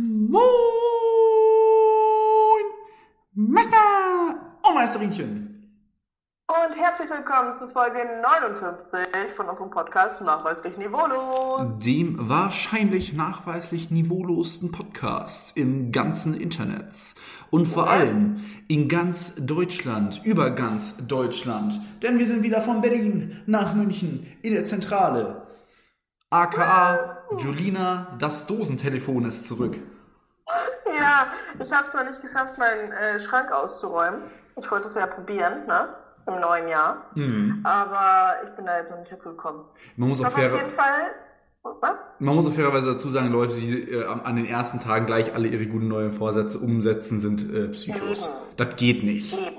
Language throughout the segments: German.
Moin! Meister und Meisterinchen! Und herzlich willkommen zu Folge 59 von unserem Podcast Nachweislich Niveaulos. Dem wahrscheinlich nachweislich niveaulosten Podcast im ganzen Internet. Und vor Yes. allem in ganz Deutschland, über ganz Deutschland. Denn wir sind wieder von Berlin nach München in der Zentrale. AKA Julina, das Dosentelefon ist zurück. Ja, ich habe es noch nicht geschafft, meinen äh, Schrank auszuräumen. Ich wollte es ja probieren, ne? Im neuen Jahr. Aber ich bin da jetzt noch nicht dazu gekommen. Man muss Ich auch hoffe auf fair, jeden Fall. Was? Man muss auch fairerweise dazu sagen, Leute, die äh, an den ersten Tagen gleich alle ihre guten neuen Vorsätze umsetzen, sind äh, Psychos. Mhm. Das geht nicht. Leben.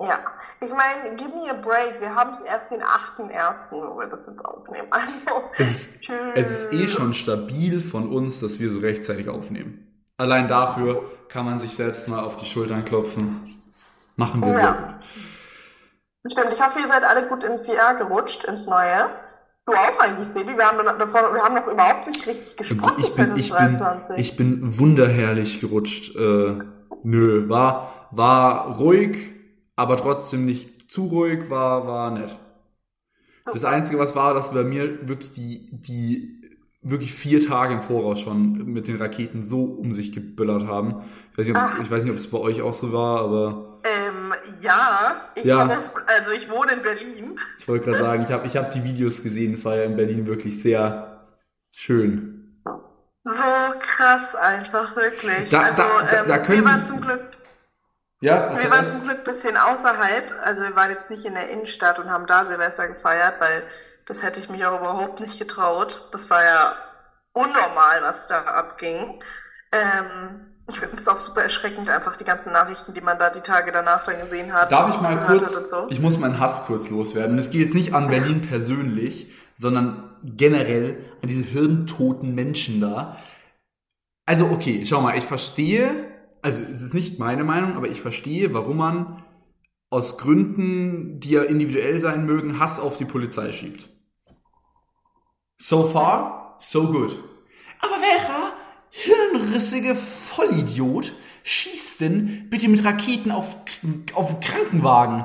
Ja. Ich meine, give me a break. Wir haben es erst den 8.1., wo wir das jetzt aufnehmen. Also, Es ist, es ist eh schon stabil von uns, dass wir so rechtzeitig aufnehmen. Allein dafür kann man sich selbst mal auf die Schultern klopfen. Machen wir Ja. sehr gut. Stimmt, ich hoffe, ihr seid alle gut ins Jahr gerutscht, ins Neue. Du auch eigentlich, Sebi. Wir haben, noch- davon, wir haben noch überhaupt nicht richtig gesprochen Ich bin, ich bin, 2023. ich bin wunderherrlich gerutscht. Äh, nö, war, war ruhig, aber trotzdem nicht zu ruhig, war, war nett. Das Einzige, was war, dass bei mir wirklich die, die wirklich vier Tage im Voraus schon mit den Raketen so um sich gebüllert haben. Ich weiß nicht, ob es, Ah. ich weiß nicht, ob es bei euch auch so war, aber ähm, ja, ich, Ja. aus, also ich wohne in Berlin. ich wollte gerade sagen, ich habe ich hab die Videos gesehen. Es war ja in Berlin wirklich sehr schön. So krass einfach, wirklich. Da- also, da- da- ähm, wir waren zum Glück, Ja, wir waren zum Glück ein bisschen außerhalb. Also wir waren jetzt nicht in der Innenstadt und haben da Silvester gefeiert, weil das hätte ich mich auch überhaupt nicht getraut. Das war ja unnormal, was da abging. Ähm, ich finde es auch super erschreckend, einfach die ganzen Nachrichten, die man da die Tage danach dann gesehen hat. Darf ich mal kurz, so. ich muss meinen Hass kurz loswerden. Und es geht jetzt nicht an Berlin persönlich, sondern generell an diese hirntoten Menschen da. Also okay, schau mal, ich verstehe, also es ist nicht meine Meinung, aber ich verstehe, warum man aus Gründen, die ja individuell sein mögen, Hass auf die Polizei schiebt. So far, so good. Aber welcher hirnrissige Vollidiot schießt denn bitte mit Raketen auf, auf Krankenwagen?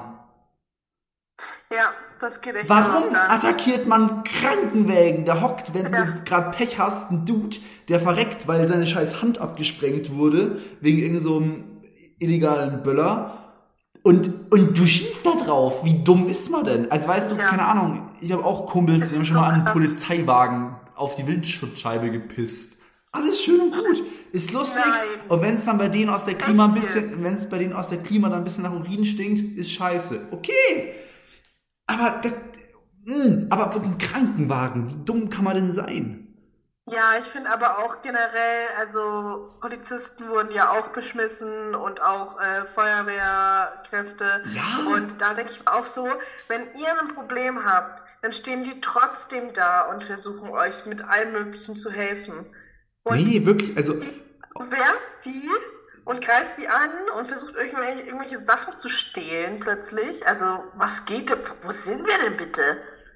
Ja, das geht echt Warum attackiert man Krankenwägen? Da hockt, wenn Ja. du gerade Pech hast, ein Dude, der verreckt, weil seine scheiß Hand abgesprengt wurde, wegen irgendeinem so einem illegalen Böller. Und, und du schießt da drauf. Wie dumm ist man denn? Also weißt du, Ja. keine Ahnung, ich habe auch Kumpels, die haben schon so mal einen krass. Polizeiwagen auf die Windschutzscheibe gepisst. Alles schön und gut. Ist lustig. Nein. Und wenn es dann bei denen aus der Klima ein bisschen, wenn es bei denen aus der Klima dann ein bisschen nach Urin stinkt, ist scheiße. Okay. Aber das, mh, aber mit einem Krankenwagen, wie dumm kann man denn sein? Ja, ich finde aber auch generell, also Polizisten wurden ja auch beschmissen und auch äh, Feuerwehrkräfte. Ja. Und da denke ich auch so, wenn ihr ein Problem habt, dann stehen die trotzdem da und versuchen euch mit allem Möglichen zu helfen. Und nee, wirklich, also werft die und greift die an und versucht irgendwelche, irgendwelche Sachen zu stehlen plötzlich. Also, was geht denn? Wo sind wir denn bitte?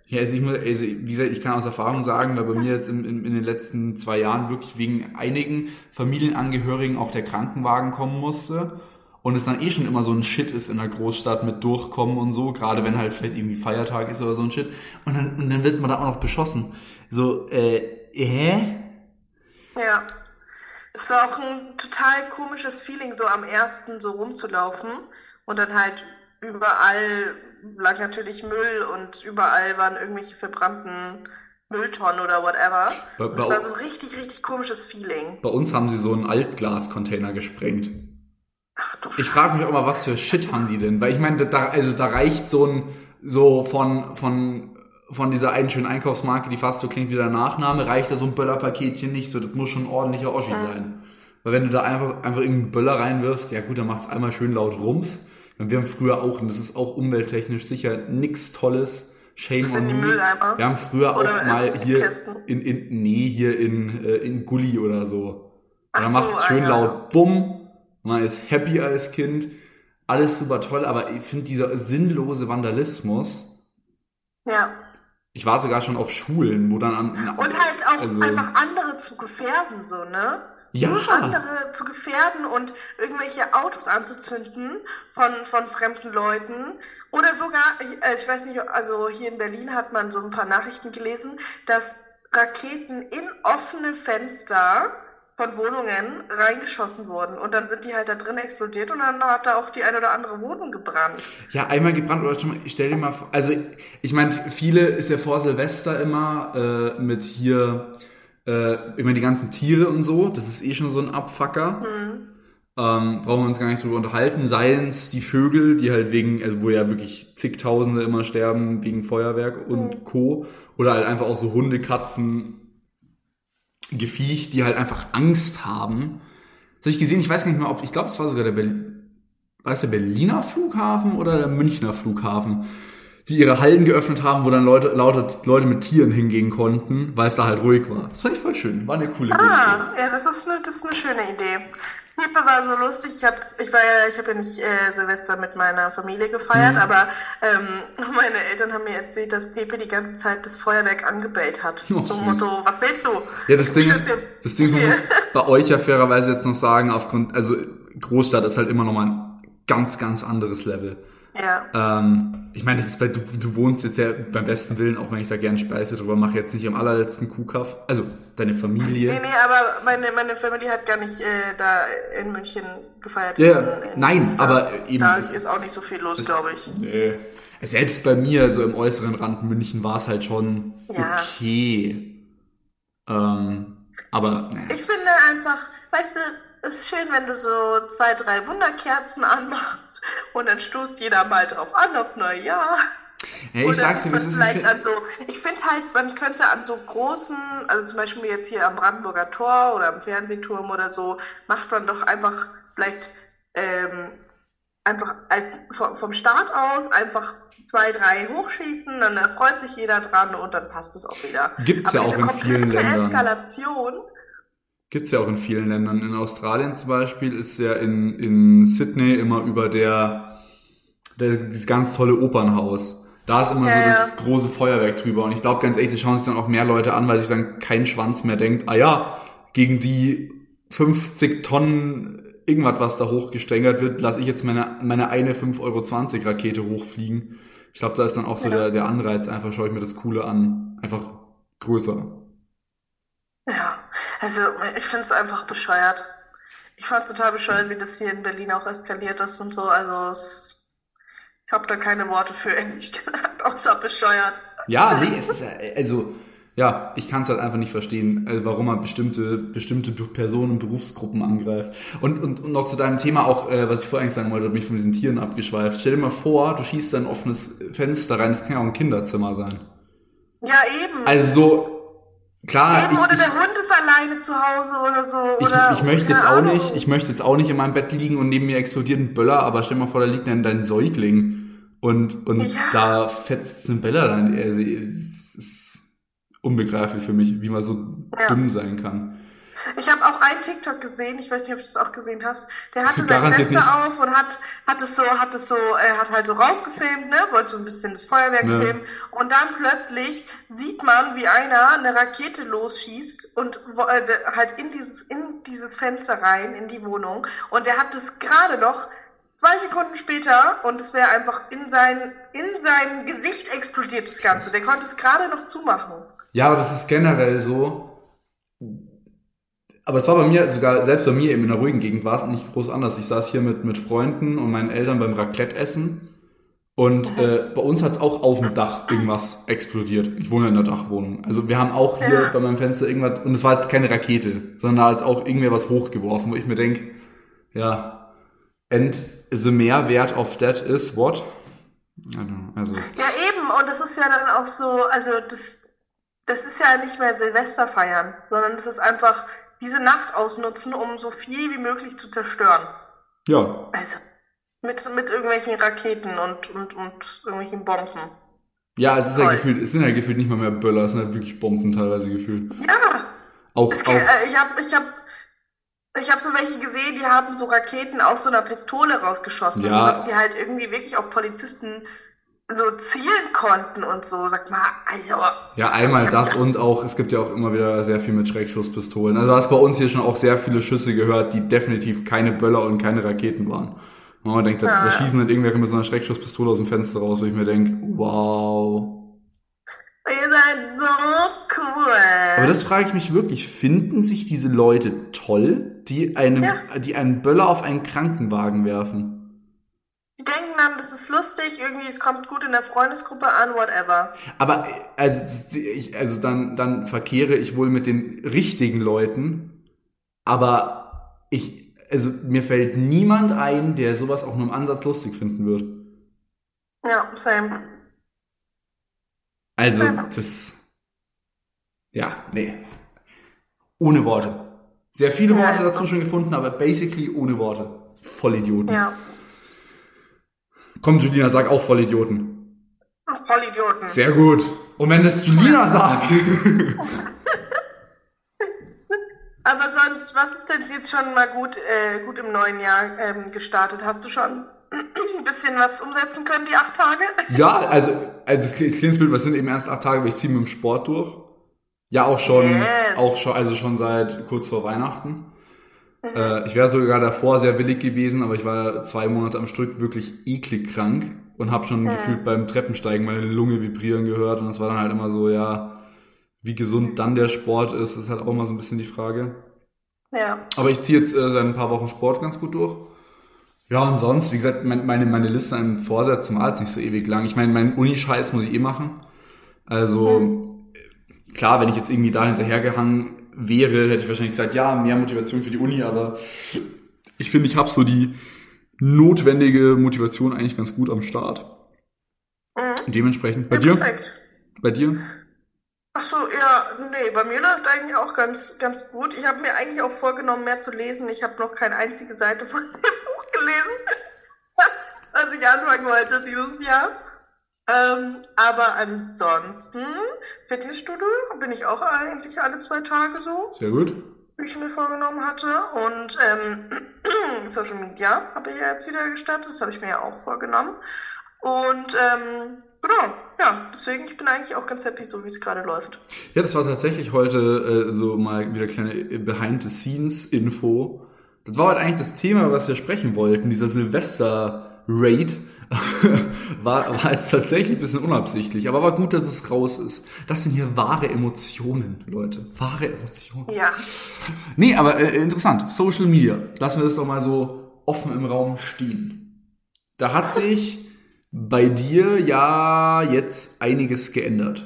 Ja, also ich muss, also wie gesagt, ich kann aus Erfahrung sagen, da bei mir jetzt in, in, in den letzten zwei Jahren wirklich wegen einigen Familienangehörigen auch der Krankenwagen kommen musste und es dann eh schon immer so ein Shit ist in der Großstadt mit Durchkommen und so, gerade wenn halt vielleicht irgendwie Feiertag ist oder so ein Shit und dann, und dann wird man da auch noch beschossen. So, äh, äh? Ja. Es war auch ein total komisches Feeling, so am ersten so rumzulaufen und dann halt überall lag natürlich Müll und überall waren irgendwelche verbrannten Mülltonnen oder whatever. Bei- bei- es war so ein richtig, richtig komisches Feeling. Bei uns haben sie so einen Altglascontainer gesprengt. Ach du Ich frage mich auch mal, was für Shit haben die denn? Weil ich meine, da, also da reicht so ein, so von, von, von dieser einen schönen Einkaufsmarke, die fast so klingt wie der Nachname, reicht da so ein Böllerpaketchen nicht. So, das muss schon ein ordentlicher Oschi sein. Weil wenn du da einfach, einfach irgendeinen Böller reinwirfst, ja gut, dann macht's einmal schön laut Rums. Und wir haben früher auch, und das ist auch umwelttechnisch sicher nix Tolles, Shame on me. Wir haben früher Oder auch mal hier Kästen? in, in, nee, hier in, äh, in Gully oder so. Ach so, macht es ah schön ja. laut Bumm. Man ist happy als Kind. Alles super toll, aber ich finde dieser sinnlose Vandalismus. Ja. Ich war sogar schon auf Schulen, wo dann an. Und halt auch also- einfach andere zu gefährden, so, ne? Ja. andere zu gefährden und irgendwelche Autos anzuzünden von, von fremden Leuten. Oder sogar, ich, äh, ich weiß nicht, also hier in Berlin hat man so ein paar Nachrichten gelesen, dass Raketen in offene Fenster von Wohnungen reingeschossen wurden und dann sind die halt da drin explodiert und dann hat da auch die eine oder andere Wohnung gebrannt. Ja, einmal gebrannt oder schon mal, ich stell dir mal vor, also ich meine, viele ist ja vor Silvester immer äh, mit hier äh, immer die ganzen Tiere und so, das ist eh schon so ein Abfucker. Hm. Ähm, brauchen wir uns gar nicht drüber unterhalten. Seien es die Vögel, die halt wegen, also wo ja wirklich zigtausende immer sterben wegen Feuerwerk und Mhm. Co. Oder halt einfach auch so Hunde, Katzen, Gefiech, die halt einfach Angst haben. Das habe ich gesehen, ich weiß gar nicht mehr, ob, ich glaube, es war sogar der, Berl war es der Berliner Flughafen oder der Münchner Flughafen, die ihre Hallen geöffnet haben, wo dann Leute, lauter Leute mit Tieren hingehen konnten, weil es da halt ruhig war. Das fand ich voll schön, war eine coole Geste. Ah, ja, das ist eine, das ist eine schöne Idee. Pepe war so lustig. Ich, hab, ich war ja, ich habe ja nicht äh, Silvester mit meiner Familie gefeiert, Mhm. aber ähm, meine Eltern haben mir erzählt, dass Pepe die ganze Zeit das Feuerwerk angebellt hat. Oh, Zum. Motto, was willst du? Ja, das Ding ist, das Ding Okay. muss bei euch ja fairerweise jetzt noch sagen, aufgrund, also Großstadt ist halt immer noch mal ein ganz, ganz anderes Level. Ja. Ähm, ich meine, das ist bei, du, du wohnst jetzt ja beim besten Willen, auch wenn ich da gerne Speise drüber mache, jetzt nicht am allerletzten Kuhkaff. Also, deine Nee, Familie. nee, aber meine, meine Familie hat gar nicht äh, da in München gefeiert. Ja, in, in nein, Münster. aber eben Da ist- ist auch nicht so viel los, glaube ich. Nee. Selbst bei mir, so im äußeren Rand München, war es halt schon Ja. okay. Ähm, aber, naja. Ich finde einfach, weißt du, ist schön, wenn du so zwei, drei Wunderkerzen anmachst und dann stoßt jeder mal drauf an aufs neue Jahr. Ja, ich Oder sag's dir, wie es ist. Ich vielleicht an so, ich finde halt, man könnte an so großen, also zum Beispiel jetzt hier am Brandenburger Tor oder am Fernsehturm oder so, macht man doch einfach vielleicht ähm, einfach vom, Start aus einfach zwei, drei hochschießen, dann erfreut sich jeder dran und dann passt es auch wieder. Gibt's ja Aber auch diese in vielen Ländern. Eskalation, Gibt's ja auch in vielen Ländern. In Australien zum Beispiel ist ja in, in Sydney immer über der, der dieses ganz tolle Opernhaus. Da ist immer Ja, so ja. das große Feuerwerk drüber. Und ich glaube ganz ehrlich, das schauen sich dann auch mehr Leute an, weil sich dann kein Schwanz mehr denkt, ah ja, gegen die 50 Tonnen irgendwas, was da hochgestängert wird, lasse ich jetzt meine, meine eine 5,20 Euro Rakete hochfliegen. Ich glaube, da ist dann auch so Ja. der, der Anreiz, einfach schaue ich mir das Coole an. Einfach größer. Ja, also ich finde es einfach bescheuert. Ich fand es total bescheuert, wie das hier in Berlin auch eskaliert ist und so. Also es, ich habe da keine Worte für, ehrlich gesagt, außer bescheuert. Ja, nee, es ist ja, also, ja, ich kann es halt einfach nicht verstehen, äh, warum man bestimmte, bestimmte Personen und Berufsgruppen angreift. Und, und, und noch zu deinem Thema auch, äh, was ich vorher eigentlich sagen wollte, da bin ich von diesen Tieren abgeschweift. Stell dir mal vor, du schießt da ein offenes Fenster rein, das kann ja auch ein Kinderzimmer sein. Ja, eben. Also so, klar, eben ich, oder ich, der Hund ist alleine zu Hause oder so. ich, oder, ich möchte jetzt auch Ahnung. nicht, ich möchte jetzt auch nicht in meinem Bett liegen und neben mir explodiert ein Böller, aber stell mal vor, da liegt dann dein Säugling und, und Ja. da fetzt ein Böller rein. Also, es ist unbegreiflich für mich, wie man so Ja. dumm sein kann. Ich habe auch einen TikTok gesehen, ich weiß nicht, ob du das auch gesehen hast. Der hatte sein Fenster auf und hat, hat es so, hat es so, er hat halt so rausgefilmt, ne, wollte so ein bisschen das Feuerwerk Ja. filmen. Und dann plötzlich sieht man, wie einer eine Rakete losschießt und äh, halt in dieses, in dieses Fenster rein, in die Wohnung. Und der hat es gerade noch zwei Sekunden später und es wäre einfach in sein, in sein Gesicht explodiert das Ganze. Der konnte es gerade noch zumachen. Ja, aber das ist generell so. Aber es war bei mir sogar, selbst bei mir eben in einer ruhigen Gegend war es nicht groß anders. Ich saß hier mit, mit Freunden und meinen Eltern beim Raclette essen. Und äh, bei uns hat es auch auf dem Dach irgendwas explodiert. Ich wohne in einer Dachwohnung. Also wir haben auch hier Ja. bei meinem Fenster irgendwas, und es war jetzt keine Rakete, sondern da ist auch irgendwer was hochgeworfen, wo ich mir denk, ja, and the Mehrwert of that is what? Also, Ja, eben, und das ist ja dann auch so, also das, das ist ja nicht mehr Silvester feiern, sondern das ist einfach diese Nacht ausnutzen, um so viel wie möglich zu zerstören. ja, Also mit, mit irgendwelchen Raketen und, und, und irgendwelchen Bomben. Ja, es ist ja gefühlt, es sind ja gefühlt nicht mal mehr Böller, es sind halt wirklich Bomben teilweise gefühlt. Ja, Auch, es, auch, äh, ich habe ich hab, ich hab so welche gesehen, die haben so Raketen aus so einer Pistole rausgeschossen, Ja. sodass die halt irgendwie wirklich auf Polizisten so zielen konnten und so. Sag mal, also. Ja, einmal das und auch, es gibt ja auch immer wieder sehr viel mit Schreckschusspistolen. Also du hast bei uns hier schon auch sehr viele Schüsse gehört, die definitiv keine Böller und keine Raketen waren. Und man denkt, da, da Ja. schießen dann irgendwelche mit so einer Schreckschusspistole aus dem Fenster raus, wo ich mir denke, wow. Ihr seid so cool. Aber das frage ich mich wirklich, finden sich diese Leute toll, die einen, Ja. die einen Böller auf einen Krankenwagen werfen? Dann, das ist lustig, irgendwie, es kommt gut in der Freundesgruppe an, whatever. Aber also, ich, also dann, dann verkehre ich wohl mit den richtigen Leuten, aber ich, also mir fällt niemand ein, der sowas auch nur im Ansatz lustig finden wird. Ja, same. Also Ja. das, ja, nee, ohne Worte. Sehr viele Worte dazu so. schon gefunden, aber basically ohne Worte. Vollidioten. Ja. Komm, Julina, sag auch Vollidioten. Vollidioten. Sehr gut. Und wenn es Julina sagt. Aber sonst, was ist denn jetzt schon mal gut, äh, gut im neuen Jahr ähm, gestartet? Hast du schon ein bisschen was umsetzen können, die acht Tage? Ja, also, also das kleines Bild, was sind eben erst acht Tage, aber ich ziehe mit dem Sport durch. Ja, auch schon, Yes. auch schon, also schon seit kurz vor Weihnachten. Äh, ich wäre sogar davor sehr willig gewesen, aber ich war zwei Monate am Stück wirklich eklig krank und habe schon gefühlt beim Treppensteigen meine Lunge vibrieren gehört und das war dann halt immer so, ja, wie gesund dann der Sport ist, ist halt auch immer so ein bisschen die Frage. Ja. Aber ich ziehe jetzt äh, seit ein paar Wochen Sport ganz gut durch. Ja, und sonst, wie gesagt, mein, meine, meine Liste an Vorsätzen war jetzt nicht so ewig lang. Ich meine, meinen Unischeiß muss ich eh machen. Also, äh, klar, wenn ich jetzt irgendwie da hinterhergehangen wäre, hätte ich wahrscheinlich gesagt, ja, mehr Motivation für die Uni, aber ich finde, ich habe so die notwendige Motivation eigentlich ganz gut am Start. Mhm. Dementsprechend, bei ja, dir? Perfekt. Bei dir? Ach so, ja, nee, bei mir läuft eigentlich auch ganz, ganz gut. Ich habe mir eigentlich auch vorgenommen, mehr zu lesen. Ich habe noch keine einzige Seite von dem Buch gelesen, was, was ich anfangen wollte dieses Jahr. Ähm, aber ansonsten, Fitnessstudio bin ich auch eigentlich alle zwei Tage so, Sehr gut. wie ich mir vorgenommen hatte. Und ähm, Social Media habe ich ja jetzt wieder gestartet, das habe ich mir ja auch vorgenommen. Und ähm, genau, ja, deswegen, ich bin eigentlich auch ganz happy, so wie es gerade läuft. Ja, das war tatsächlich heute äh, so mal wieder kleine Behind-the-Scenes-Info. Das war halt eigentlich das Thema, was wir sprechen wollten. Dieser Silvester-Raid war, war jetzt tatsächlich ein bisschen unabsichtlich. Aber war gut, dass es raus ist. Das sind hier wahre Emotionen, Leute. Wahre Emotionen. Ja, Nee, aber äh, interessant. Social Media. Lassen wir das doch mal so offen im Raum stehen. Da hat sich bei dir ja jetzt einiges geändert.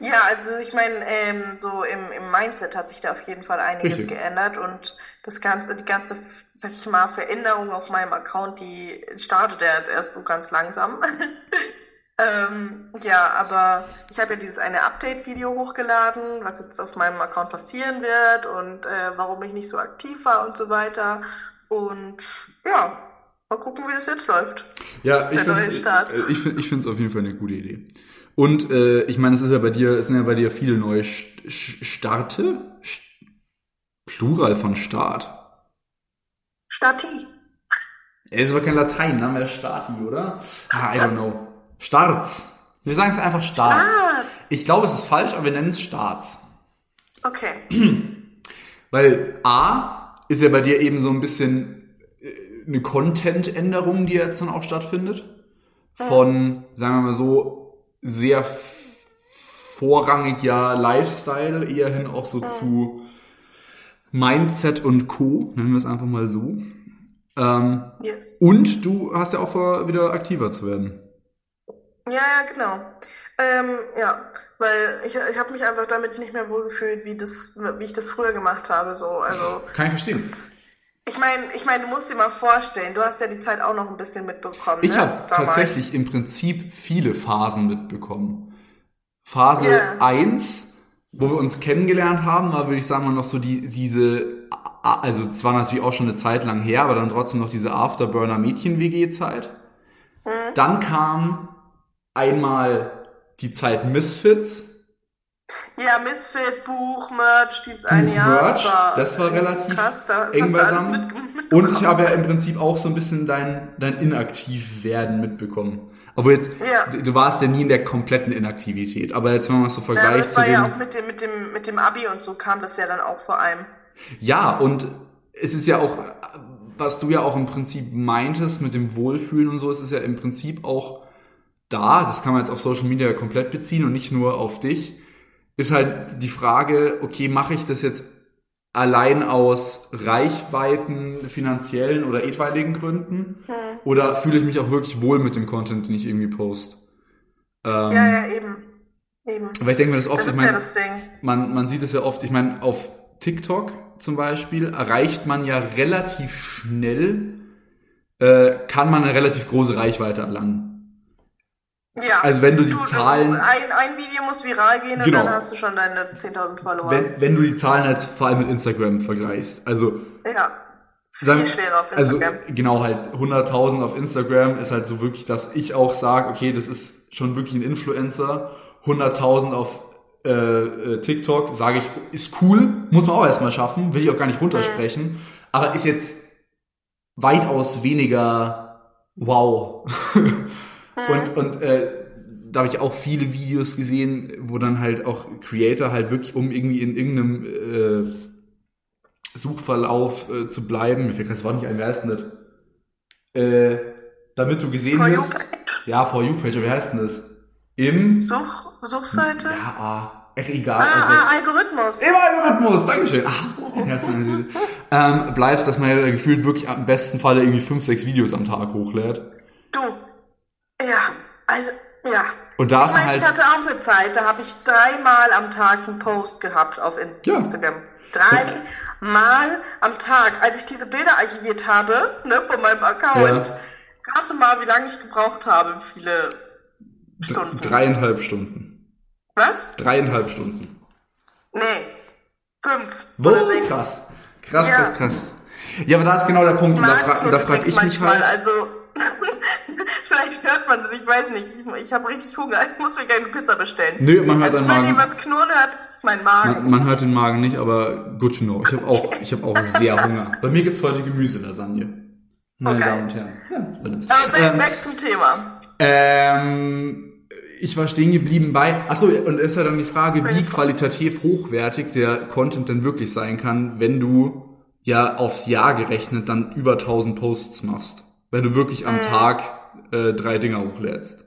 ja, also ich meine, ähm, so im, im Mindset hat sich da auf jeden Fall einiges Richtig. geändert und das ganze, die ganze, sag ich mal, Veränderung auf meinem Account, die startet ja jetzt erst so ganz langsam. ähm, ja, aber ich habe ja dieses eine Update-Video hochgeladen, was jetzt auf meinem Account passieren wird und äh, warum ich nicht so aktiv war und so weiter. Und ja, mal gucken, wie das jetzt läuft. Ja, ich finde Start. äh, ich find, ich find's auf jeden Fall eine gute Idee. Und äh, ich meine, es ist ja bei dir, es sind ja bei dir viele neue St St- Starte, St Plural von Start. Stati. Er ist aber kein Latein, Name wäre Stati, oder? Ah, I don't know. Starts. Wir sagen es einfach Starts. Starts. Ich glaube, es ist falsch, aber wir nennen es Starts. Okay. Weil A ist ja bei dir eben so ein bisschen äh, eine Content-Änderung, die jetzt dann auch stattfindet. Von, sagen wir mal so, sehr vorrangig ja Lifestyle, eher hin auch so zu Mindset und Co., nennen wir es einfach mal so. Ähm, Yes. und du hast ja auch vor, wieder aktiver zu werden. Ja, ja, genau. Ähm, ja, weil ich, ich habe mich einfach damit nicht mehr wohlgefühlt, wie das, wie ich das früher gemacht habe. So, also Kann ich verstehen. ich meine, ich meine, du musst dir mal vorstellen, du hast ja die Zeit auch noch ein bisschen mitbekommen. Ich ne, habe tatsächlich im Prinzip viele Phasen mitbekommen. Phase Ja. 1, wo wir uns kennengelernt haben, war, würde ich sagen, noch so die, diese, also zwar natürlich auch schon eine Zeit lang her, aber dann trotzdem noch diese Afterburner-Mädchen-WG-Zeit. Mhm. Dann kam einmal die Zeit Misfits. Ja, Misfit, Buch, Merch, dieses eine Jahr. Merch, das war relativ krass. Da, eng beisammen. mit. Und ich habe ja im Prinzip auch so ein bisschen dein, dein Inaktivwerden mitbekommen. Obwohl jetzt, Ja. du warst ja nie in der kompletten Inaktivität. Aber jetzt, wenn man es so Ja, vergleicht das zu war dem... ja auch mit dem, mit dem, mit dem Abi und so kam das ja dann auch vor allem. Ja, und es ist ja auch, was du ja auch im Prinzip meintest mit dem Wohlfühlen und so, es ist ja im Prinzip auch da, das kann man jetzt auf Social Media komplett beziehen und nicht nur auf dich, ist halt die Frage, okay, mache ich das jetzt allein aus Reichweiten, finanziellen oder etwaigen Gründen? Oder fühle ich mich auch wirklich wohl mit dem Content, den ich irgendwie post? Ähm, Ja, ja, eben. Eben. Aber ich denke mir das oft, Das ich ja meine, Ding. man, man sieht es ja oft, ich meine, auf TikTok zum Beispiel erreicht man ja relativ schnell, äh, kann man eine relativ große Reichweite erlangen. Ja. Also wenn du die du, Zahlen- Du, ein, ein Video muss viral gehen Genau. und dann hast du schon deine 10.000 Follower. Wenn, wenn du die Zahlen jetzt vor allem mit Instagram vergleichst. Also, ja. Ist viel sagen, schwerer auf also Instagram. genau halt 100.000 auf Instagram ist halt so wirklich, dass ich auch sage, okay, das ist schon wirklich ein Influencer. 100.000 auf äh, äh, TikTok, sage ich, ist cool, muss man auch erstmal schaffen, will ich auch gar nicht runtersprechen, aber ist jetzt weitaus weniger wow. und und äh, da habe ich auch viele Videos gesehen, wo dann halt auch Creator halt wirklich, um irgendwie in irgendeinem äh, Suchverlauf äh, zu bleiben, mir fällt das Wort nicht ein, wer heißt denn das? Äh, damit du gesehen wirst. Ja, For You Page, wie heißt denn das? Im Such, Suchseite? ja, ah, ach, egal. Ah, also, ah, Algorithmus. im Algorithmus, Dankeschön. Ah, Herz an der Seele. ähm, bleibst, dass man ja gefühlt wirklich am besten Fall irgendwie fünf, sechs Videos am Tag hochlädt. Du. Ja, also, ja. Und da Ich meine, halt, ich hatte auch eine Zeit, da habe ich dreimal am Tag einen Post gehabt auf In- Ja. Instagram. Dreimal am Tag. Als ich diese Bilder archiviert habe, ne, von meinem Account, Ja. rate mal, wie lange ich gebraucht habe, viele Stunden. dreieinhalb Stunden. Was? Dreieinhalb Stunden. Nee. Fünf. Sechs. krass. Krass, Ja. krass, krass. Ja, aber da ist genau der Punkt. Und da, fra da frage ich mich manchmal, halt. Also, vielleicht hört man das, ich weiß nicht. Ich, ich habe richtig Hunger. Ich muss mir gerne eine Pizza bestellen. Nö, man hört also, wenn Magen. ihr was knurren hört, das ist mein Magen. Man, man hört den Magen nicht, aber good to know. Ich habe auch, ich hab auch sehr Hunger. Bei mir gibt's heute Gemüselasagne. Meine Okay. Damen und Herren. Ja. Aber back, ähm, back zum Thema. ähm, ich war stehen geblieben bei. Achso, und es ist ja dann die Frage, wie qualitativ hochwertig der Content denn wirklich sein kann, wenn du ja aufs Jahr gerechnet dann über 1000 Posts machst. Wenn du wirklich Mhm. am Tag äh, drei Dinger hochlädst.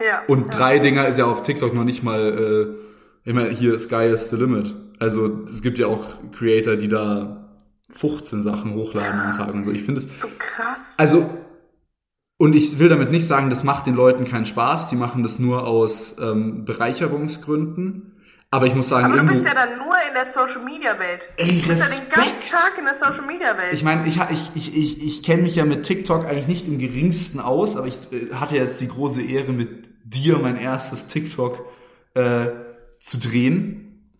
Ja. Und ja. drei Dinger ist ja auf TikTok noch nicht mal äh, immer hier Sky is the limit. Also es gibt ja auch Creator, die da 15 Sachen hochladen am Tag und so. Ich finde es So krass. also und ich will damit nicht sagen, das macht den Leuten keinen Spaß. Die machen das nur aus ähm, Bereicherungsgründen. Aber ich muss sagen, Aber du bist ja dann nur in der Social Media Welt. Ey, du bist ja den ganzen Tag in der Social Media Welt. ich meine, ich, ich, ich, ich, ich kenne mich ja mit TikTok eigentlich nicht im geringsten aus, aber ich äh, hatte jetzt die große Ehre, mit dir mein erstes TikTok äh, zu drehen.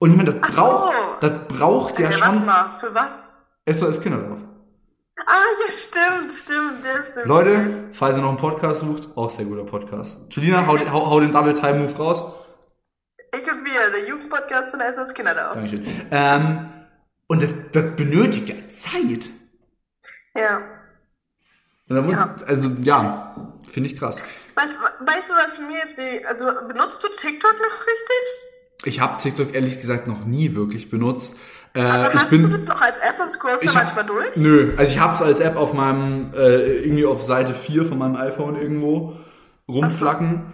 Und ich meine, das Ach braucht, so. das braucht ja warte schon mal, für was? SOS Kinderdorf. Ah, ja, stimmt, stimmt, ja, stimmt. Leute, falls ihr noch einen Podcast sucht, auch sehr guter Podcast. Julina, hau, hau, hau den Double Time Move raus. Wir, der Jugendpodcast von SS Kinderdorf. Dankeschön. Ähm, und das, das benötigt ja Zeit. Ja. Muss, Ja. Also ja, finde ich krass. Weißt, weißt du, was mir jetzt die, also benutzt du TikTok noch richtig? Ich habe TikTok ehrlich gesagt noch nie wirklich benutzt. Äh, Aber hast bin, du das doch als App und scrollst hab- manchmal durch? Nö, also ich hab's als App auf meinem, äh, irgendwie auf Seite 4 von meinem iPhone irgendwo rumflacken.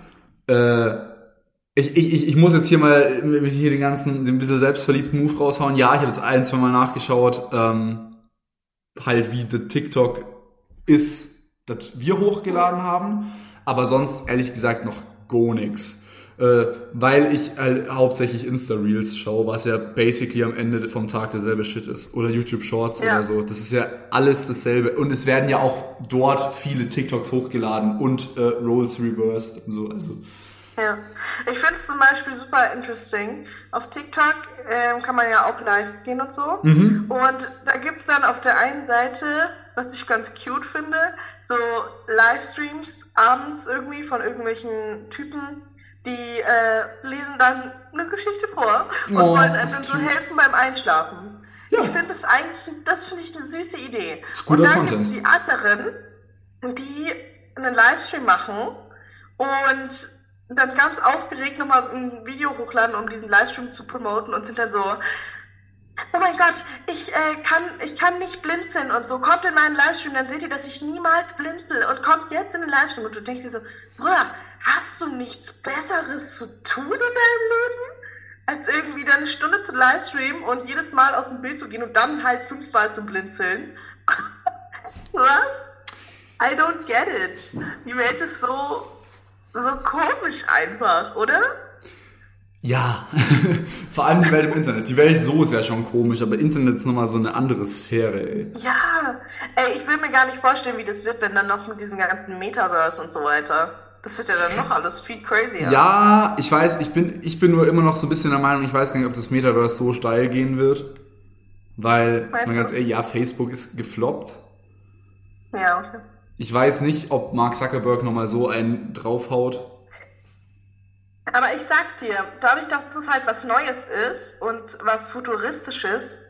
Äh, ich, ich, ich, ich muss jetzt hier mal mit hier den ganzen, den bisschen selbstverliebten Move raushauen. Ja, ich habe jetzt ein, zwei Mal nachgeschaut, ähm, halt wie der TikTok ist, das wir hochgeladen haben. Aber sonst, ehrlich gesagt, noch gar nix. Äh, weil ich halt hauptsächlich Insta-Reels schaue, was ja basically am Ende vom Tag derselbe Shit ist. Oder YouTube Shorts Ja. oder so. Das ist ja alles dasselbe. Und es werden ja auch dort viele TikToks hochgeladen und äh, Rolls reversed und so. Also, Ja. Ich finde es zum Beispiel super interesting. Auf TikTok ähm, kann man ja auch live gehen und so. Mhm. Und da gibt's dann auf der einen Seite, was ich ganz cute finde, so Livestreams abends irgendwie von irgendwelchen Typen, die äh, lesen dann eine Geschichte vor und Oh, wollen einem ist so helfen beim Einschlafen. Ja. Ich finde das eigentlich, das finde ich eine süße Idee. und dann Content. gibt's die anderen, die einen Livestream machen und dann ganz aufgeregt nochmal ein Video hochladen, um diesen Livestream zu promoten und sind dann so, oh mein Gott, ich, äh, kann, ich kann nicht blinzeln und so. Kommt in meinen Livestream, dann seht ihr, dass ich niemals blinzel und kommt jetzt in den Livestream und du denkst dir so, Bruder, hast du nichts Besseres zu tun in deinem Leben? Als irgendwie dann eine Stunde zu Livestreamen und jedes Mal aus dem Bild zu gehen und dann halt fünfmal zu blinzeln. Was? I don't get it. Die Welt ist so, so komisch einfach, oder? Ja, vor allem die Welt im Internet. Die Welt so ist ja schon komisch, aber Internet ist nochmal so eine andere Sphäre, ey. Ja, ey, ich will mir gar nicht vorstellen, wie das wird, wenn dann noch mit diesem ganzen Metaverse und so weiter. Das wird ja dann noch alles viel crazier. Ja, ich weiß, ich bin, ich bin nur immer noch so ein bisschen der Meinung, ich weiß gar nicht, ob das Metaverse so steil gehen wird. Weil, Meinst mal du? ganz ehrlich, ja, Facebook ist gefloppt. Ja, okay. Ich weiß nicht, ob Mark Zuckerberg nochmal so einen draufhaut. Aber ich sag dir, dadurch, dass das halt was Neues ist und was Futuristisches,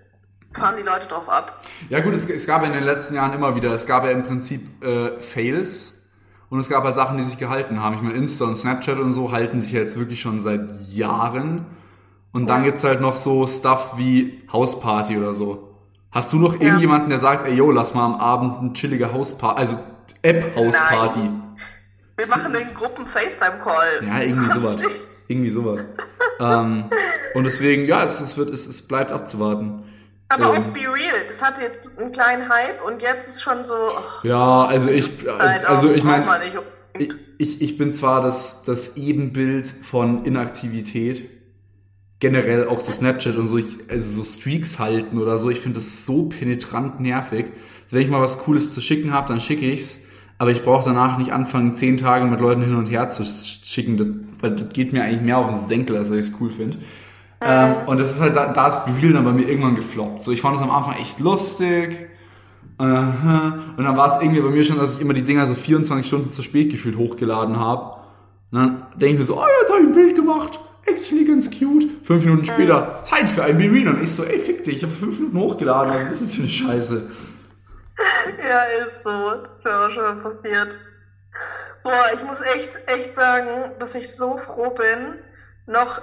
fahren die Leute drauf ab. Ja gut, es, es gab ja in den letzten Jahren immer wieder, es gab ja im Prinzip äh, Fails und es gab halt Sachen, die sich gehalten haben. Ich meine, Insta und Snapchat und so halten sich ja jetzt wirklich schon seit Jahren. Und dann Ja. gibt's halt noch so Stuff wie Hausparty oder so. Hast du noch irgendjemanden, der sagt, ey yo, lass mal am Abend eine chillige Hausparty, also App-Hausparty? Wir machen in Gruppen FaceTime-Call. Ja, irgendwie sowas. Irgendwie sowas. ähm, und deswegen, ja, es, es, wird, es, es bleibt abzuwarten. Aber auch Ähm. Be Real, das hatte jetzt einen kleinen Hype und jetzt ist schon so, ach, Ja, also ich, also auch, ich meine, ich, ich bin zwar das, das Ebenbild von Inaktivität, generell auch so Snapchat und so, ich, also so Streaks halten oder so, ich finde das so penetrant nervig. Also wenn ich mal was Cooles zu schicken habe, dann schicke ich's, aber ich brauche danach nicht anfangen, zehn Tage mit Leuten hin und her zu schicken, das, weil das geht mir eigentlich mehr auf den Senkel, als dass ich es cool finde. Ähm, und das ist halt, da, da ist Real dann bei mir irgendwann gefloppt. So, ich fand es am Anfang echt lustig. Aha. Und dann war es irgendwie bei mir schon, dass ich immer die Dinger so 24 Stunden zu spät gefühlt hochgeladen habe. Und dann denke ich mir so, oh ja, da habe ich ein Bild gemacht. Actually ganz cute. Fünf Minuten später, Zeit für ein Be Real. Und ich so, ey, fick dich, ich habe fünf Minuten hochgeladen. Also, das ist für eine Scheiße. Ja, ist so. Das wäre auch schon mal passiert. Boah, ich muss echt, echt sagen, dass ich so froh bin, noch,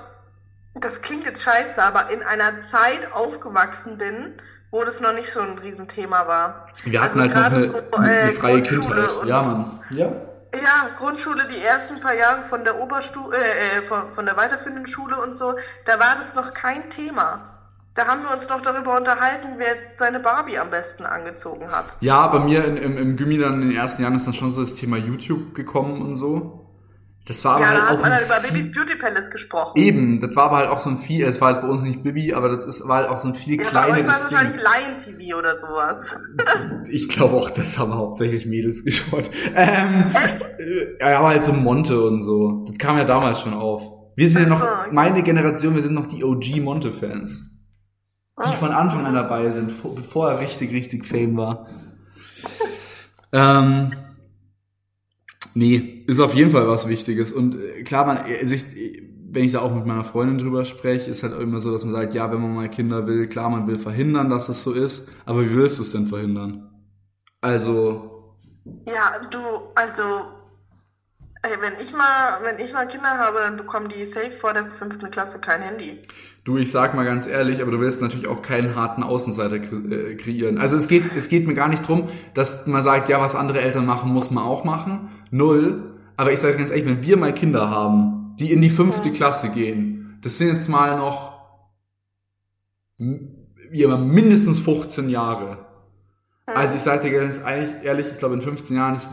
das klingt jetzt scheiße, aber in einer Zeit aufgewachsen bin, wo das noch nicht so ein Riesenthema war. Wir hatten Also halt noch gerade eine, so, äh, eine freie Grundschule Kindheit. und- Ja, Mann. Ja. Ja, Grundschule, die ersten paar Jahre von der Oberstufe, äh, äh, von, von der weiterführenden Schule und so, da war das noch kein Thema. Da haben wir uns noch darüber unterhalten, wer seine Barbie am besten angezogen hat. Ja, bei mir in, im, im Gimmi dann in den ersten Jahren ist dann schon so das Thema YouTube gekommen und so. Das war aber ja, da halt hat auch man dann über viel- Babys Beauty Palace gesprochen. Eben, das war aber halt auch so ein viel, es war jetzt bei uns nicht Bibi, aber das ist, war halt auch so ein viel Ja, bei euch war kleineres Ding. wahrscheinlich Lion TV oder sowas. Ich glaube auch, das haben hauptsächlich Mädels geschaut. Ähm, äh, ja, aber halt so Monte und so. Das kam ja damals schon auf. Wir sind ja noch, meine Generation, wir sind noch die OG Monte-Fans. Die von Anfang an dabei sind, vor- bevor er richtig, richtig Fame war. ähm, nee, ist auf jeden Fall was Wichtiges. Und äh, klar, man, äh, sich, wenn ich da auch mit meiner Freundin drüber spreche, ist halt immer so, dass man sagt, ja, wenn man mal Kinder will, klar, man will verhindern, dass das so ist, aber wie willst du es denn verhindern? Also, Ja, du, also, ey, wenn ich mal, wenn ich mal Kinder habe, dann bekommen die safe vor der fünften Klasse kein Handy. du, ich sag mal ganz ehrlich, aber du willst natürlich auch keinen harten Außenseiter äh, kreieren. Also es geht, es geht mir gar nicht drum, dass man sagt, ja, was andere Eltern machen, muss man auch machen. Null. Aber ich sage ganz ehrlich, wenn wir mal Kinder haben, die in die fünfte Klasse gehen, das sind jetzt mal noch immer mindestens 15 Jahre. Also ich sage dir ganz ehrlich, ehrlich, ich glaube in 15 Jahren ist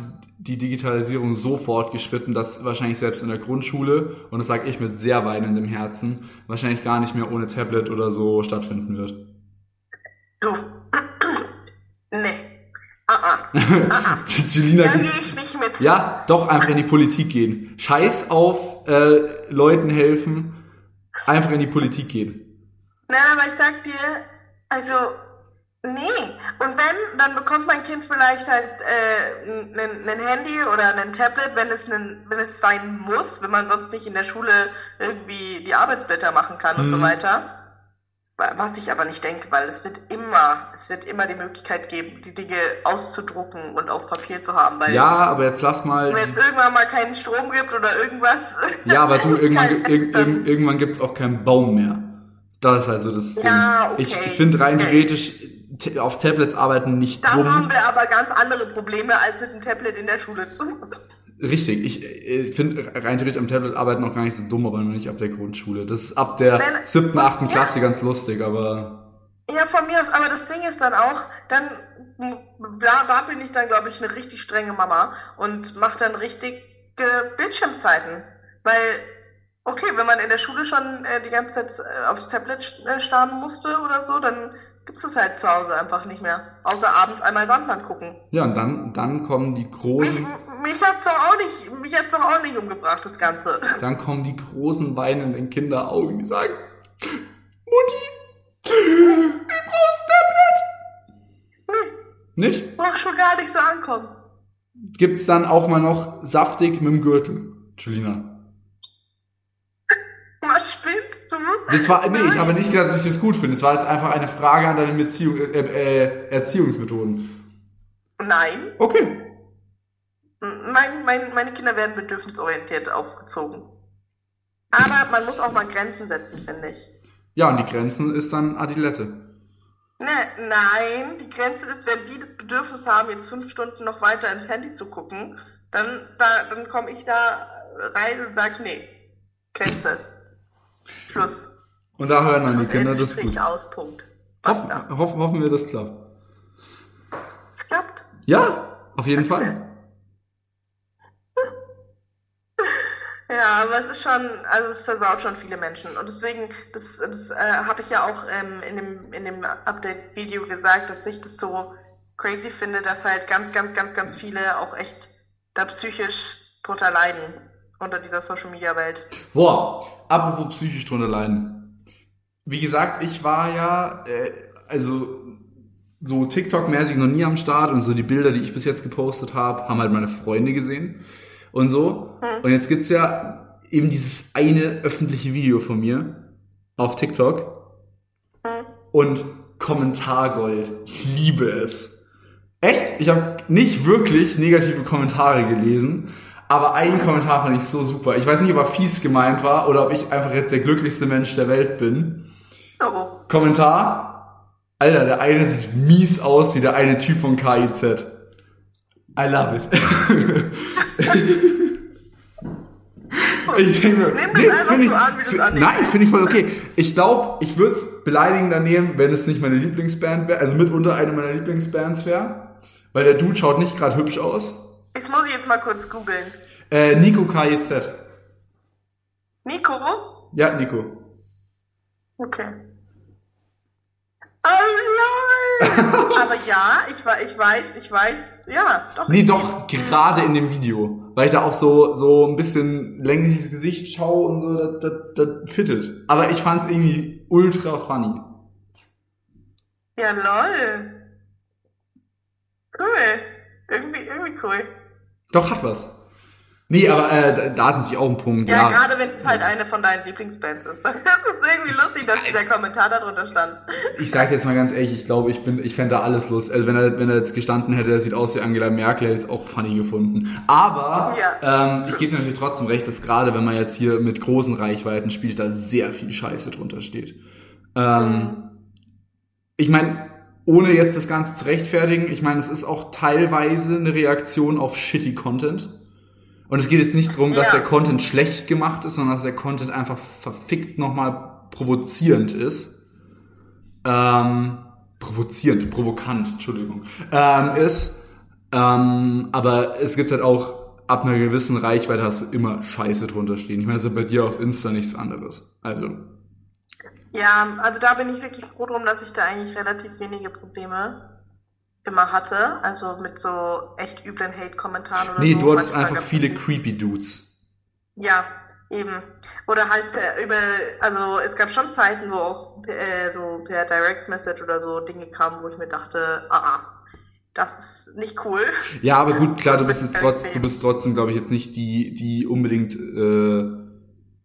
die Digitalisierung so fortgeschritten, dass wahrscheinlich selbst in der Grundschule, und das sage ich mit sehr weinendem Herzen, wahrscheinlich gar nicht mehr ohne Tablet oder so stattfinden wird. Du, nee. Ah, ah. ah, ah. Julina Da gehe gibt, ich nicht mit. ja, doch einfach in die Politik gehen. Scheiß auf äh, Leuten helfen, einfach in die Politik gehen. Nein, aber ich sag dir, also, nee. Und wenn, dann bekommt mein Kind vielleicht halt äh, ein Handy oder ein Tablet, wenn es, nen, wenn es sein muss, wenn man sonst nicht in der Schule irgendwie die Arbeitsblätter machen kann und so Mhm. weiter. Was ich aber nicht denke, weil es wird immer, es wird immer die Möglichkeit geben, die Dinge auszudrucken und auf Papier zu haben. Weil Ja, aber jetzt lass mal. wenn es irgendwann mal keinen Strom gibt oder irgendwas. Ja, aber du, irgendwann, dann- irg irgendwann gibt's auch keinen Baum mehr. Das ist halt so das Ding. Ja, okay, Ich finde rein okay. theoretisch auf Tablets arbeiten nicht Da dumm. haben wir aber ganz andere Probleme, als mit dem Tablet in der Schule zu. Richtig, ich äh, finde rein theoretisch am Tablet arbeiten auch gar nicht so dumm, aber nicht ab der Grundschule. Das ist ab der Wenn- siebten, achten Ja. Klasse ganz lustig, aber Ja, von mir aus, aber das Ding ist dann auch, dann, da, da bin ich dann, glaube ich, eine richtig strenge Mama und mache dann richtige Bildschirmzeiten. Weil, okay, wenn man in der Schule schon äh, die ganze Zeit äh, aufs Tablet äh, starren musste oder so, dann gibt's es halt zu Hause einfach nicht mehr. Außer abends einmal Sandmann gucken. ja, und dann, dann kommen die Mich, großen, m- mich hat's doch auch nicht, mich hat's doch auch nicht umgebracht, das Ganze. dann kommen die großen weinenden Kinderaugen, die sagen, Mutti, ich brauch's Tablet. Nicht? Brauch schon gar nicht so ankommen. Gibt's dann auch mal noch saftig mit dem Gürtel, Julina? Was spinnst du? Das war, nee, ich habe nicht gesagt, dass ich das gut finde. Es war jetzt einfach eine Frage an deine Beziehung, äh, äh, Erziehungsmethoden. Nein. Okay. Mein, mein, meine Kinder werden bedürfnisorientiert aufgezogen. Aber man muss auch mal Grenzen setzen, finde ich. Ja, und die Grenzen ist dann Adilette. Ne, nein, die Grenze ist, wenn die das Bedürfnis haben, jetzt fünf Stunden noch weiter ins Handy zu gucken, dann, da, dann komme ich da rein und sage, nee, Grenze. Schluss. Und da hören dann die Kinder, das Strich, gut. aus, Punkt. Hoff, hoff, hoffen wir, das klappt. Es klappt. Ja, auf jeden Fall. Ja, aber es ist schon, also es versaut schon viele Menschen. Und deswegen, das, das äh, habe ich ja auch ähm, in dem, in dem Update-Video gesagt, dass ich das so crazy finde, dass halt ganz, ganz, ganz, ganz viele auch echt da psychisch drunter leiden unter dieser Social-Media-Welt. Boah, apropos psychisch drunter leiden. Wie gesagt, ich war ja, äh, also so TikTok-mäßig noch nie am Start und so die Bilder, die ich bis jetzt gepostet habe, haben halt meine Freunde gesehen und so. Und jetzt gibt's ja eben dieses eine öffentliche Video von mir auf TikTok Hm. und Kommentargold. Ich liebe es. Echt? Ich habe nicht wirklich negative Kommentare gelesen, aber einen Kommentar fand ich so super. Ich weiß nicht, ob er fies gemeint war oder ob ich einfach jetzt der glücklichste Mensch der Welt bin. Oh. Kommentar. Alter, der eine sieht mies aus wie der eine Typ von KIZ. I love it. ich denke mir, Nimm das einfach find so an, wie du es annehmen Nein, finde ich voll okay. Ich glaube, ich würde es beleidigender nehmen, wenn es nicht meine Lieblingsband wäre, also mitunter eine meiner Lieblingsbands wäre. Weil der Dude schaut nicht gerade hübsch aus. Das muss ich jetzt mal kurz googeln. Äh, Nico KIZ. Nico? Ja, Nico. Okay. Oh lol! Aber ja, ich, ich weiß, ich weiß, ja, doch. Nee, doch, gerade in dem Video. Weil ich da auch so, so ein bisschen längliches Gesicht schaue und so, das, das, das fittet. Aber ich fand's irgendwie ultra funny. Ja, lol. Cool. Irgendwie, irgendwie cool. Doch, hat was. Nee, aber äh, da- ist natürlich auch ein Punkt. Ja, Ja, gerade wenn es halt eine von deinen Lieblingsbands ist. Das ist irgendwie lustig, dass dieser Kommentar da drunter stand. ich sag jetzt mal ganz ehrlich, ich glaube, ich bin, ich fände da alles lustig. Also wenn er, wenn er jetzt gestanden hätte, er sieht aus wie Angela Merkel, hätte ich es auch funny gefunden. Aber Ja. ähm, ich gebe dir natürlich trotzdem recht, dass gerade wenn man jetzt hier mit großen Reichweiten spielt, da sehr viel Scheiße drunter steht. Ähm, ich meine, ohne jetzt das Ganze zu rechtfertigen, ich meine, es ist auch teilweise eine Reaktion auf shitty Content. Und es geht jetzt nicht darum, dass Ja. der Content schlecht gemacht ist, sondern dass der Content einfach verfickt nochmal provozierend ist. Ähm, provozierend, provokant, Entschuldigung. Ähm, ist. Ähm, aber es gibt halt auch, ab einer gewissen Reichweite hast du immer Scheiße drunter stehen. Ich meine, das ist ja bei dir auf Insta nichts anderes. Also, Ja, also da bin ich wirklich froh drum, dass ich da eigentlich relativ wenige Probleme immer hatte. Also mit so echt üblen Hate-Kommentaren oder nee, so. du hattest einfach viele creepy Dudes. Ja, eben. Oder halt per, über, also es gab schon Zeiten, wo auch äh, so per Direct Message oder so Dinge kamen, wo ich mir dachte, ah, ah, das ist nicht cool. Ja, aber gut, klar, du bist jetzt trotzdem, du bist trotzdem, glaube ich, jetzt nicht die, die unbedingt äh,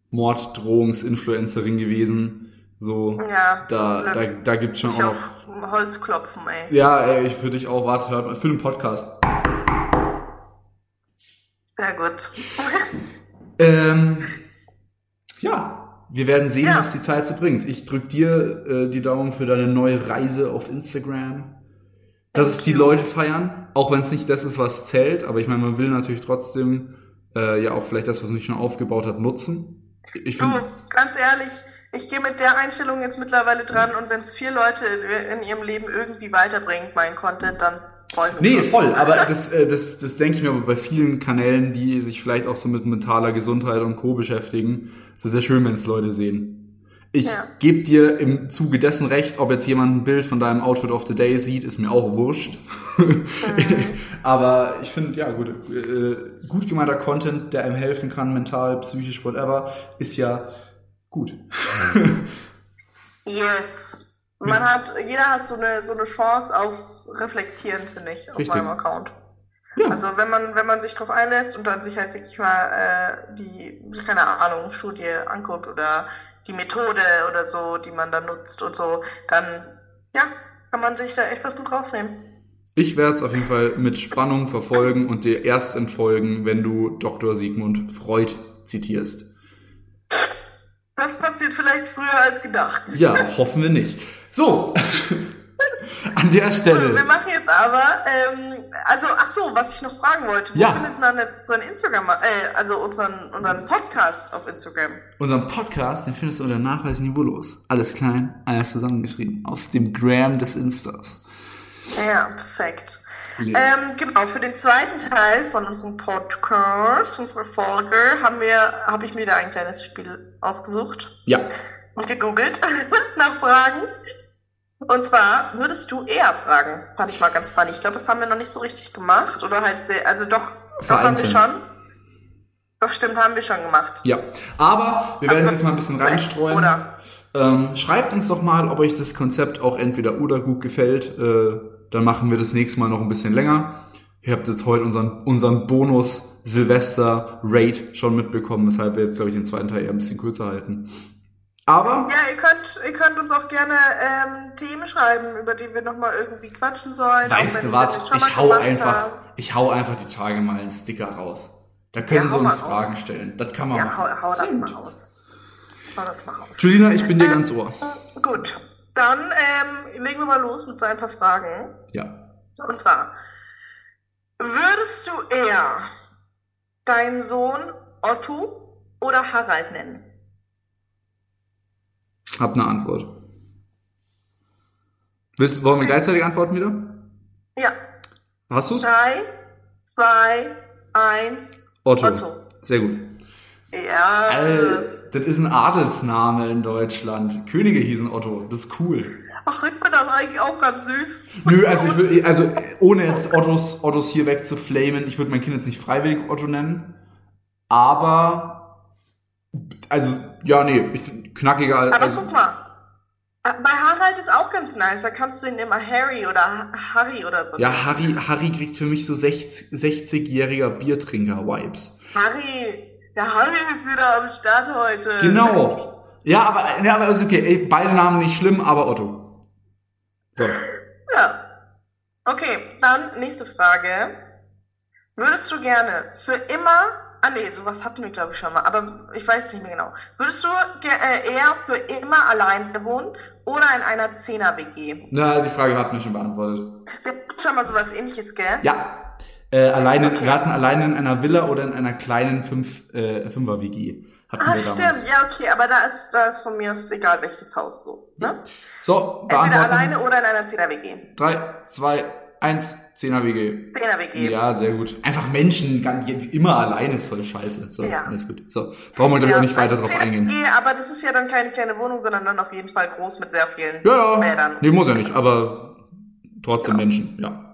Morddrohungsinfluencerin gewesen, So, Ja, da, da, da gibt's schon Ich auch noch. Holz klopfen, ey. Ja, ey, ich für dich auch, warte, hört mal, für den Podcast. Sehr gut. Ähm, ja, wir werden sehen, Ja. was die Zeit so bringt. Ich drück dir äh, die Daumen für deine neue Reise auf Instagram. Dass es die Leute feiern, auch wenn es nicht das ist, was zählt, aber ich meine, man will natürlich trotzdem äh, ja auch vielleicht das, was man schon aufgebaut hat, nutzen. Ich Du, finde, ganz ehrlich, ich gehe mit der Einstellung jetzt mittlerweile dran und wenn es vier Leute in ihrem Leben irgendwie weiterbringt, mein Content, dann freue ich mich. nee, voll, aber das, äh, das, das denke ich mir aber bei vielen Kanälen, die sich vielleicht auch so mit mentaler Gesundheit und Co. beschäftigen, ist es sehr schön, wenn es Leute sehen. Ich Ja. gebe dir im Zuge dessen recht, ob jetzt jemand ein Bild von deinem Outfit of the Day sieht, ist mir auch wurscht. Aber ich finde, ja, gut, äh, gut gemeinter Content, der einem helfen kann, mental, psychisch, whatever, ist ja gut. Yes. Man hat, jeder hat so eine, so eine Chance aufs Reflektieren, finde ich, auf Richtig. meinem Account. Ja. Also wenn man, wenn man sich drauf einlässt und dann sich halt wirklich mal äh, die, keine Ahnung, Studie anguckt oder die Methode oder so, die man da nutzt und so, dann ja, kann man sich da echt was gut rausnehmen. Ich werde es auf jeden Fall mit Spannung verfolgen und dir erst entfolgen, wenn du Dr. Sigmund Freud zitierst. Das passiert vielleicht früher als gedacht. Ja, hoffen wir nicht. So, an der Wir Stelle. machen jetzt aber, ähm, also, ach so, was ich noch fragen wollte, wo Ja. findet man unseren Instagram, äh, also unseren, unseren Podcast auf Instagram? Unseren Podcast, den findest du unter Nachweis niveaulos. Alles klein, alles zusammengeschrieben. Auf dem Gram des Instas. Ja, perfekt. Ja. Ähm, genau, für den zweiten Teil von unserem Podcast, unserer Folge, haben wir, habe ich mir da ein kleines Spiel ausgesucht Ja. und gegoogelt nach Fragen. Und zwar würdest du eher fragen, fand ich mal ganz funny. Ich glaube, das haben wir noch nicht so richtig gemacht oder halt sehr, also doch, doch haben wir Vereinzelt. schon. Doch stimmt, haben wir schon gemacht. Ja. Aber wir werden es jetzt mal ein bisschen reinstreuen. Oder? Ähm, schreibt uns doch mal, ob euch das Konzept auch entweder oder gut gefällt. Äh, dann machen wir das nächste Mal noch ein bisschen länger. Ihr habt jetzt heute unseren, unseren Bonus Silvester Raid schon mitbekommen, weshalb wir jetzt, glaube ich, den zweiten Teil eher ein bisschen kürzer halten. Aber Ja, ihr könnt, ihr könnt uns auch gerne ähm, Themen schreiben, über die wir nochmal irgendwie quatschen sollen. weißt du was? Ich hau einfach, haben. ich hau einfach die Tage mal einen Sticker raus. Da können Ja, sie uns. Fragen stellen. Das kann man Ja, machen. hau, hau das mal raus. Hau das mal raus. Julina, ich bin dir ganz ohr. Gut, dann ähm, legen wir mal los mit so ein paar Fragen. Ja. Und zwar, würdest du eher deinen Sohn Otto oder Harald nennen? Hab eine Antwort. Willst, wollen wir gleichzeitig antworten wieder? Ja, Hast du's? drei, zwei, eins, Otto. Otto. Sehr gut. Ja, Äh, das ist ein Adelsname in Deutschland. Könige hießen Otto. Das ist cool. ach, ich finde das eigentlich auch ganz süß. Nö, also ich würde, also ohne jetzt Ottos, Ottos hier wegzuflamen, ich würde mein Kind jetzt nicht freiwillig Otto nennen. Aber, also, ja, nee, ich knackiger als. Aber Also, guck mal, bei Harald ist auch ganz nice. Da kannst du ihn immer Harry oder Ha- Harry oder so ja. Harry, Harry kriegt für mich so 60 60-jähriger Biertrinker-Vibes. Harry, der Harry ist wieder am Start heute. Genau. Ja, aber, ja, aber ist okay. Ey, beide Namen nicht schlimm, aber Otto. So. Ja. Okay, dann nächste Frage. Würdest du gerne für immer, ah nee, sowas hatten wir glaube ich schon mal, aber ich weiß nicht mehr genau. Würdest du äh, eher für immer alleine wohnen oder in einer Zehner-WG? Na, die Frage hatten wir schon beantwortet. Wir hatten schon mal sowas ähnliches, gell? Ja. Äh, alleine, Okay. wir hatten alleine in einer Villa oder in einer kleinen Fünf, äh, Fünfer-WG. Hatten Ah, damals. stimmt, ja, okay, aber da ist, da ist von mir aus egal welches Haus so, ne? So, Entweder alleine oder in einer Zehner-WG. 3, 2, 1, 10er WG. Zehner-WG. Ja, sehr gut. Einfach Menschen, immer alleine ist voll scheiße. So, Ja. alles gut. So, brauchen wir, glaube ich, auch nicht weiter also drauf 10er eingehen. Aber das ist ja dann keine kleine Wohnung, sondern dann auf jeden Fall groß mit sehr vielen Ja, ja. Bädern. Nee, muss ja nicht, aber trotzdem Menschen, ja. Ja.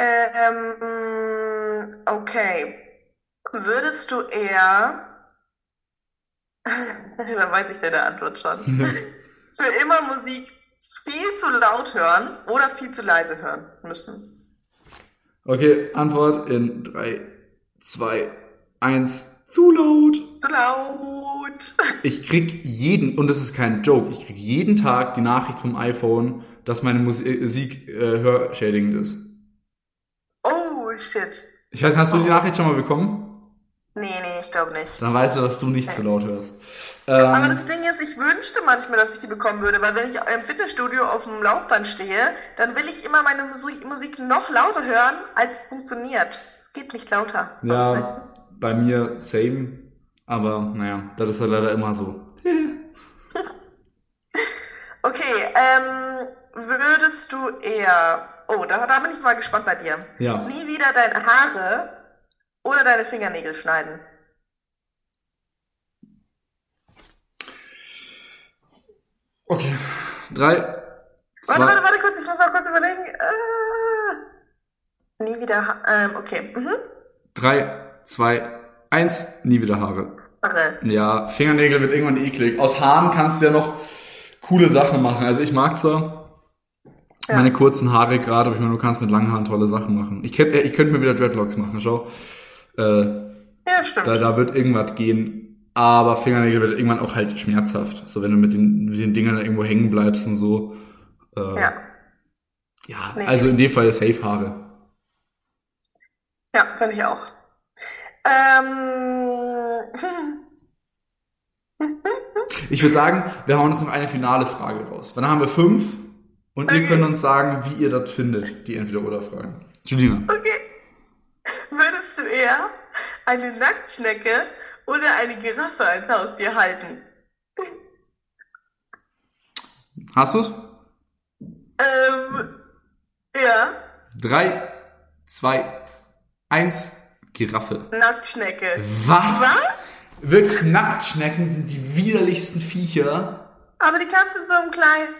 Ähm, okay. Würdest du eher. Dann weiß ich deine Antwort schon. Für immer Musik viel zu laut hören oder viel zu leise hören müssen? Okay, Antwort in 3, 2, 1, Zu laut. Zu laut. Ich krieg jeden, und das ist kein Joke, ich krieg jeden Tag die Nachricht vom iPhone, dass meine Musik äh, hörschädigend ist. Shit. Ich weiß, hast du die Nachricht schon mal bekommen? Nee, nee, ich glaube nicht. Dann weißt du, dass du nicht zu laut hörst. Aber Ähm, das Ding ist, ich wünschte manchmal, dass ich die bekommen würde, weil wenn ich im Fitnessstudio auf dem Laufband stehe, dann will ich immer meine Musik, noch lauter hören, als es funktioniert. Es geht nicht lauter. Weißt ja, bei mir same, aber naja, das ist halt leider immer so. Okay, ähm, würdest du eher, oh, da, da bin ich mal gespannt bei dir. Ja. Nie wieder deine Haare oder deine Fingernägel schneiden. Okay. Drei, Warte, zwei, warte, warte kurz, ich muss auch kurz überlegen. Äh, nie wieder, ha ähm, okay. Mhm. drei, zwei, eins, nie wieder Haare. Haare. Ja, Fingernägel wird irgendwann eklig. Aus Haaren kannst du ja noch coole Sachen machen. Also ich mag zwar Ja. meine kurzen Haare gerade, aber ich meine, du kannst mit langen Haaren tolle Sachen machen. Ich, könnt, ich könnte mir wieder Dreadlocks machen, schau. Äh, Ja, stimmt. da, da wird irgendwas gehen. Aber Fingernägel wird irgendwann auch halt schmerzhaft. So wenn du mit den, mit den Dingern irgendwo hängen bleibst und so. Äh, Ja, ja, Nee. also in dem Fall safe Haare. ja, finde ich auch. Ähm, Ich würde sagen, wir hauen jetzt noch eine finale Frage raus. Dann haben wir fünf und ihr Okay. könnt uns sagen, wie ihr das findet, die Entweder-Oder-Fragen. Julina. okay. Würdest du eher eine Nacktschnecke oder eine Giraffe als Haustier halten? Hast du's? Ähm, ja, Drei, zwei, eins, Giraffe. Nacktschnecke. Was? Was? Wirklich, Nacktschnecken sind die widerlichsten Viecher. Aber die du in so einem kleinen,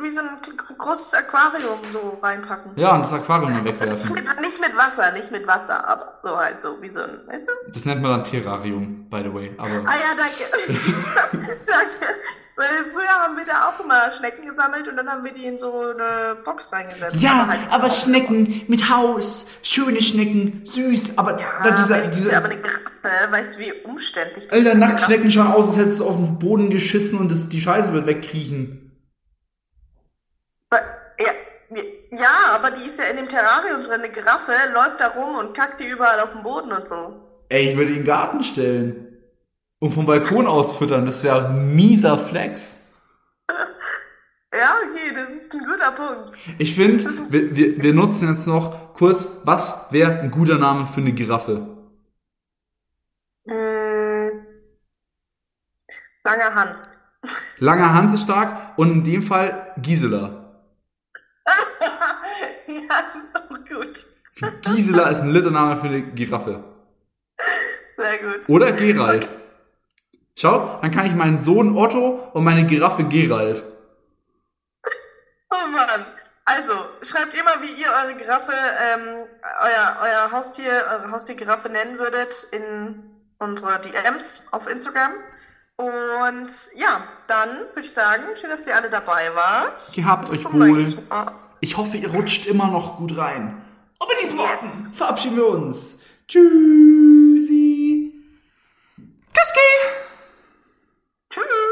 wie so ein großes Aquarium so reinpacken. Ja, und das Aquarium dann Nicht wegwerfen. mit, nicht mit Wasser, nicht mit Wasser, aber so halt so, wie so ein, weißt du? Das nennt man dann Terrarium, by the way. Aber Ah ja, danke. danke. Weil früher haben wir da auch immer Schnecken gesammelt und dann haben wir die in so eine Box reingesetzt. ja, halt aber Schnecken mit Haus, schöne Schnecken, süß, aber Ja, da dieser, aber, dieser, aber eine Giraffe, weißt du, wie umständlich Alter, Nacktschnecken schauen aus, als hättest du auf den Boden geschissen und das, die Scheiße wird wegkriechen. Ja, ja, aber die ist ja in dem Terrarium drin. Eine Giraffe läuft da rum und kackt die überall auf dem Boden und so. Ey, ich würde ihn in den Garten stellen. Und vom Balkon aus füttern, das wäre ein mieser Flex. Ja, okay, das ist ein guter Punkt. Ich finde, wir, wir, wir nutzen jetzt noch kurz, was wäre ein guter Name für eine Giraffe? Hm. Langer Hans. Langer Hans ist stark und in dem Fall Gisela. ja, das ist auch gut. Gisela ist ein Littername für eine Giraffe. Sehr gut. Oder Gerald. Schau, dann kann ich meinen Sohn Otto und meine Giraffe Gerald. Oh Mann. Also, schreibt ihr mal, wie ihr eure Giraffe, ähm, euer, euer Haustier, eure Haustiergiraffe nennen würdet in unsere DMs auf Instagram. Und ja, dann würde ich sagen, schön, dass ihr alle dabei wart. Gehabt Bis euch wohl. Ich hoffe, ihr rutscht immer noch gut rein. Und mit diesen Worten verabschieden wir uns. Tschüssi. Tschüssi. Tschüss.